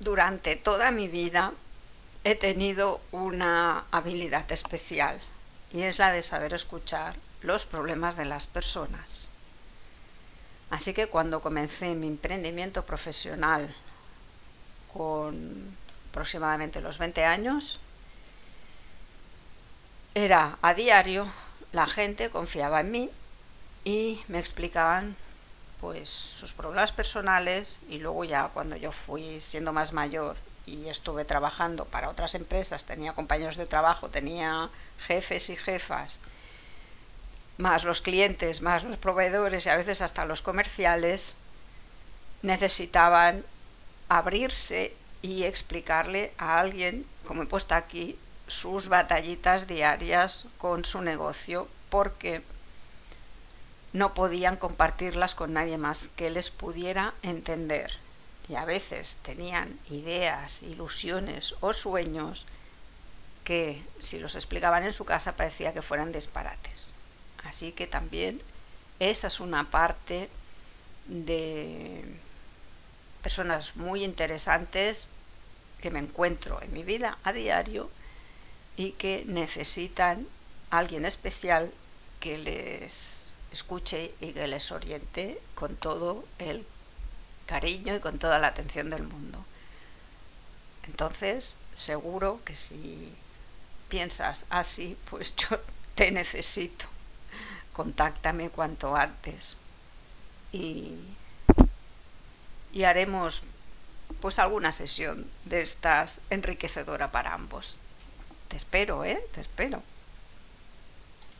durante toda mi vida he tenido una habilidad especial y es la de saber escuchar los problemas de las personas. Así que cuando comencé mi emprendimiento profesional con aproximadamente los 20 años, era a diario, la gente confiaba en mí y me explicaban pues sus problemas personales y luego ya cuando yo fui siendo más mayor y estuve trabajando para otras empresas, tenía compañeros de trabajo, tenía jefes y jefas, más los clientes, más los proveedores y a veces hasta los comerciales, necesitaban abrirse y explicarle a alguien, como he puesto aquí, sus batallitas diarias con su negocio, porque no podían compartirlas con nadie más que les pudiera entender. Y a veces tenían ideas, ilusiones o sueños que si los explicaban en su casa parecía que fueran disparates. Así que también esa es una parte de personas muy interesantes que me encuentro en mi vida a diario y que necesitan alguien especial que les escuche y que les oriente con todo el cariño y con toda la atención del mundo. Entonces, seguro que si piensas así, pues yo te necesito. Contáctame cuanto antes. Y, y haremos pues alguna sesión de estas enriquecedora para ambos. Te espero, ¿eh? Te espero.